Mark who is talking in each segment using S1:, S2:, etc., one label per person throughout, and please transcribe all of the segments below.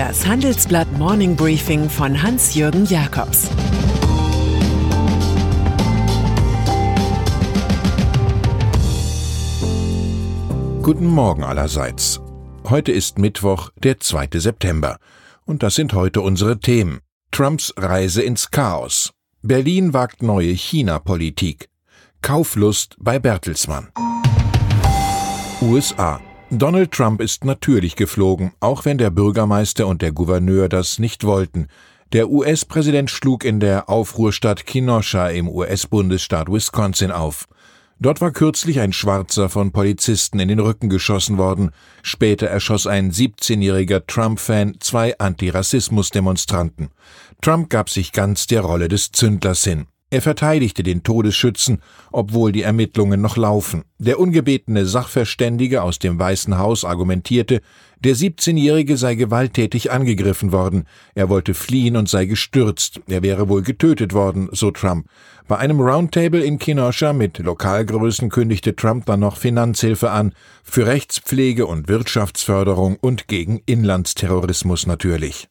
S1: Das Handelsblatt Morning Briefing von Hans-Jürgen Jakobs
S2: Guten Morgen allerseits. Heute ist Mittwoch, der 2. September. Und das sind heute unsere Themen. Trumps Reise ins Chaos. Berlin wagt neue China-Politik. Kauflust bei Bertelsmann. USA. Donald Trump ist natürlich geflogen, auch wenn der Bürgermeister und der Gouverneur das nicht wollten. Der US-Präsident schlug in der Aufruhrstadt Kenosha im US-Bundesstaat Wisconsin auf. Dort war kürzlich ein Schwarzer von Polizisten in den Rücken geschossen worden. Später erschoss ein 17-jähriger Trump-Fan zwei Antirassismus-Demonstranten. Trump gab sich ganz der Rolle des Zündlers hin. Er verteidigte den Todesschützen, obwohl die Ermittlungen noch laufen. Der ungebetene Sachverständige aus dem Weißen Haus argumentierte, der 17-Jährige sei gewalttätig angegriffen worden, er wollte fliehen und sei gestürzt, er wäre wohl getötet worden, so Trump. Bei einem Roundtable in Kenosha mit Lokalgrößen kündigte Trump dann noch Finanzhilfe an, für Rechtspflege und Wirtschaftsförderung und gegen Inlandsterrorismus natürlich.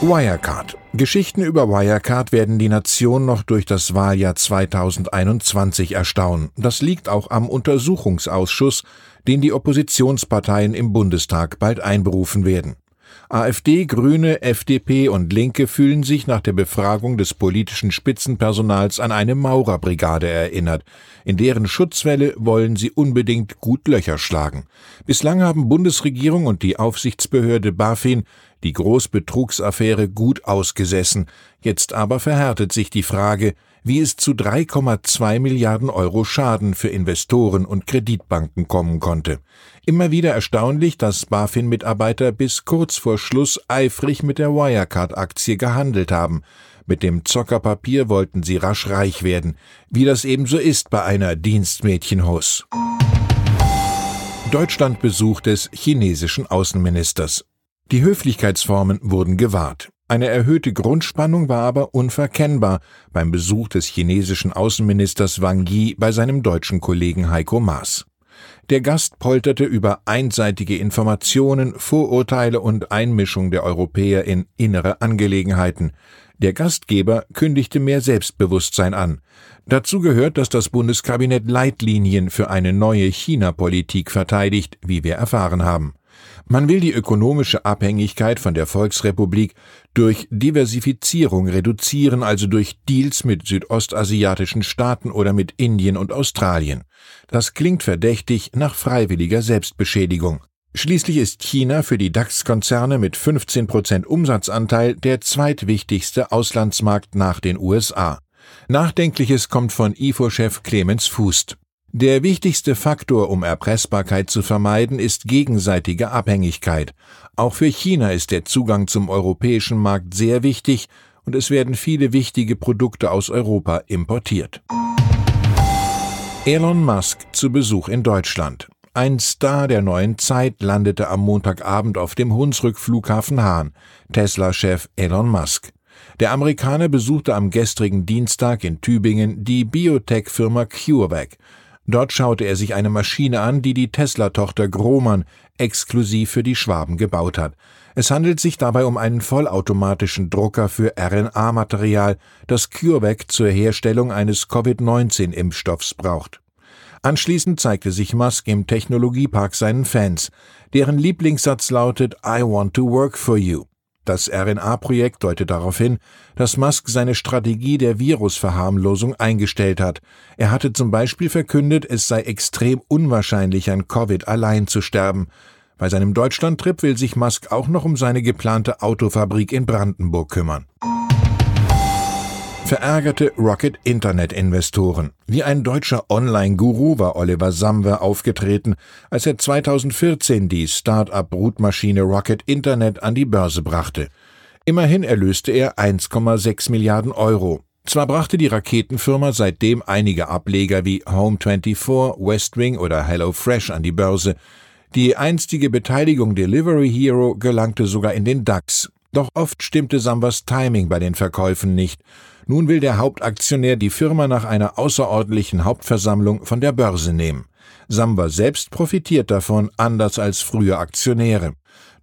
S2: Wirecard. Geschichten über Wirecard werden die Nation noch durch das Wahljahr 2021 erstaunen. Das liegt auch am Untersuchungsausschuss, den die Oppositionsparteien im Bundestag bald einberufen werden. AfD, Grüne, FDP und Linke fühlen sich nach der Befragung des politischen Spitzenpersonals an eine Maurerbrigade erinnert. In deren Schutzwelle wollen sie unbedingt gut Löcher schlagen. Bislang haben Bundesregierung und die Aufsichtsbehörde BaFin die Großbetrugsaffäre gut ausgesessen. Jetzt aber verhärtet sich die Frage, wie es zu 3,2 Milliarden Euro Schaden für Investoren und Kreditbanken kommen konnte. Immer wieder erstaunlich, dass BaFin-Mitarbeiter bis kurz vor Schluss eifrig mit der Wirecard-Aktie gehandelt haben. Mit dem Zockerpapier wollten sie rasch reich werden, wie das ebenso ist bei einer Dienstmädchenhaus. Deutschlandbesuch des chinesischen Außenministers. Die Höflichkeitsformen wurden gewahrt. Eine erhöhte Grundspannung war aber unverkennbar beim Besuch des chinesischen Außenministers Wang Yi bei seinem deutschen Kollegen Heiko Maas. Der Gast polterte über einseitige Informationen, Vorurteile und Einmischung der Europäer in innere Angelegenheiten. Der Gastgeber kündigte mehr Selbstbewusstsein an. Dazu gehört, dass das Bundeskabinett Leitlinien für eine neue China-Politik verteidigt, wie wir erfahren haben. Man will die ökonomische Abhängigkeit von der Volksrepublik durch Diversifizierung reduzieren, also durch Deals mit südostasiatischen Staaten oder mit Indien und Australien. Das klingt verdächtig nach freiwilliger Selbstbeschädigung. Schließlich ist China für die DAX-Konzerne mit 15 Prozent Umsatzanteil der zweitwichtigste Auslandsmarkt nach den USA. Nachdenkliches kommt von IFO-Chef Clemens Fußt. Der wichtigste Faktor, um Erpressbarkeit zu vermeiden, ist gegenseitige Abhängigkeit. Auch für China ist der Zugang zum europäischen Markt sehr wichtig und es werden viele wichtige Produkte aus Europa importiert. Elon Musk zu Besuch in Deutschland. Ein Star der neuen Zeit landete am Montagabend auf dem Hunsrück-Flughafen Hahn, Tesla-Chef Elon Musk. Der Amerikaner besuchte am gestrigen Dienstag in Tübingen die Biotech-Firma CureVac Dort schaute er sich eine Maschine an, die die Tesla-Tochter Grohmann exklusiv für die Schwaben gebaut hat. Es handelt sich dabei um einen vollautomatischen Drucker für RNA-Material, das CureVac zur Herstellung eines Covid-19-Impfstoffs braucht. Anschließend zeigte sich Musk im Technologiepark seinen Fans. Deren Lieblingssatz lautet I want to work for you. Das RNA-Projekt deutet darauf hin, dass Musk seine Strategie der Virusverharmlosung eingestellt hat. Er hatte zum Beispiel verkündet, es sei extrem unwahrscheinlich, an Covid allein zu sterben. Bei seinem Deutschlandtrip will sich Musk auch noch um seine geplante Autofabrik in Brandenburg kümmern. Verärgerte Rocket-Internet-Investoren. Wie ein deutscher Online-Guru war Oliver Samwer aufgetreten, als er 2014 die Start-up-Brutmaschine Rocket Internet an die Börse brachte. Immerhin erlöste er 1,6 Milliarden Euro. Zwar brachte die Raketenfirma seitdem einige Ableger wie Home24, Westwing oder HelloFresh an die Börse. Die einstige Beteiligung Delivery Hero gelangte sogar in den DAX. Doch oft stimmte Samwas Timing bei den Verkäufen nicht. Nun will der Hauptaktionär die Firma nach einer außerordentlichen Hauptversammlung von der Börse nehmen. Samba selbst profitiert davon, anders als frühe Aktionäre.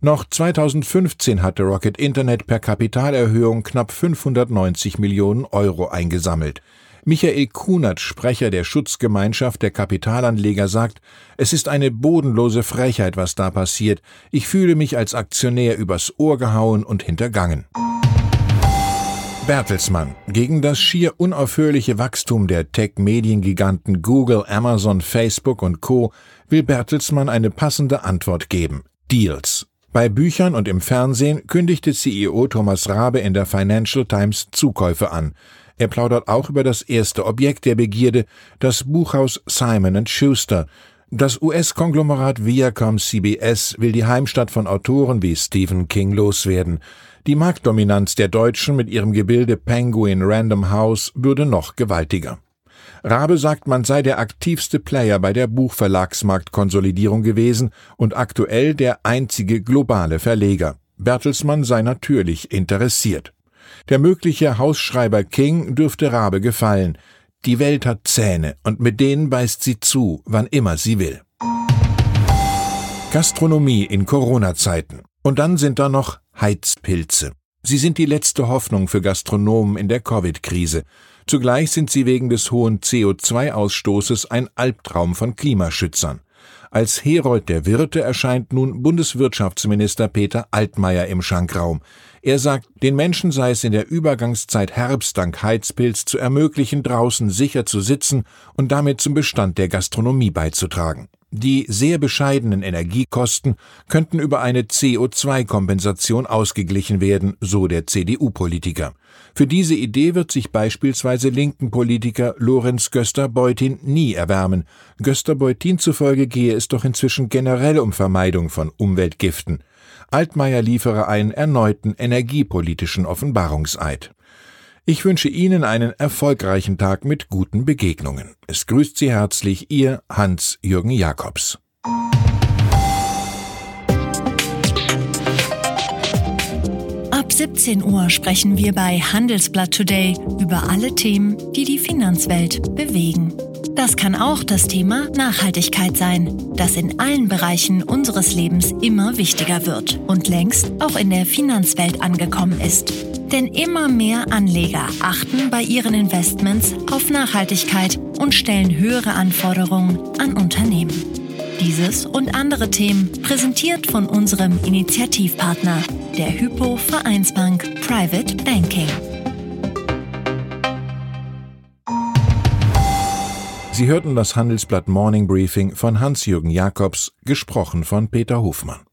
S2: Noch 2015 hatte Rocket Internet per Kapitalerhöhung knapp 590 Millionen Euro eingesammelt. Michael Kunert, Sprecher der Schutzgemeinschaft der Kapitalanleger, sagt, es ist eine bodenlose Frechheit, was da passiert. Ich fühle mich als Aktionär übers Ohr gehauen und hintergangen. Bertelsmann. Gegen das schier unaufhörliche Wachstum der Tech-Mediengiganten Google, Amazon, Facebook und Co. will Bertelsmann eine passende Antwort geben. Deals. Bei Büchern und im Fernsehen kündigte CEO Thomas Rabe in der Financial Times Zukäufe an. Er plaudert auch über das erste Objekt der Begierde, das Buchhaus Simon Schuster. Das US-Konglomerat Viacom CBS will die Heimstatt von Autoren wie Stephen King loswerden. Die Marktdominanz der Deutschen mit ihrem Gebilde Penguin Random House würde noch gewaltiger. Rabe sagt, man sei der aktivste Player bei der Buchverlagsmarktkonsolidierung gewesen und aktuell der einzige globale Verleger. Bertelsmann sei natürlich interessiert. Der mögliche Hausschreiber King dürfte Rabe gefallen. Die Welt hat Zähne und mit denen beißt sie zu, wann immer sie will. Gastronomie in Corona-Zeiten. Und dann sind da noch Heizpilze. Sie sind die letzte Hoffnung für Gastronomen in der Covid-Krise. Zugleich sind sie wegen des hohen CO2-Ausstoßes ein Albtraum von Klimaschützern. Als Herold der Wirte erscheint nun Bundeswirtschaftsminister Peter Altmaier im Schankraum. Er sagt, den Menschen sei es in der Übergangszeit Herbst dank Heizpilz zu ermöglichen, draußen sicher zu sitzen und damit zum Bestand der Gastronomie beizutragen. Die sehr bescheidenen Energiekosten könnten über eine CO2-Kompensation ausgeglichen werden, so der CDU-Politiker. Für diese Idee wird sich beispielsweise linken Politiker Lorenz Göster-Beutin nie erwärmen. Göster-Beutin zufolge gehe es doch inzwischen generell um Vermeidung von Umweltgiften. Altmaier liefere einen erneuten energiepolitischen Offenbarungseid. Ich wünsche Ihnen einen erfolgreichen Tag mit guten Begegnungen. Es grüßt Sie herzlich Ihr Hans-Jürgen Jakobs.
S3: Ab 17 Uhr sprechen wir bei Handelsblatt Today über alle Themen, die die Finanzwelt bewegen. Das kann auch das Thema Nachhaltigkeit sein, das in allen Bereichen unseres Lebens immer wichtiger wird und längst auch in der Finanzwelt angekommen ist. Denn immer mehr Anleger achten bei ihren Investments auf Nachhaltigkeit und stellen höhere Anforderungen an Unternehmen. Dieses und andere Themen präsentiert von unserem Initiativpartner, der Hypo Vereinsbank Private Banking.
S2: Sie hörten das Handelsblatt Morning Briefing von Hans-Jürgen Jakobs, gesprochen von Peter Hofmann.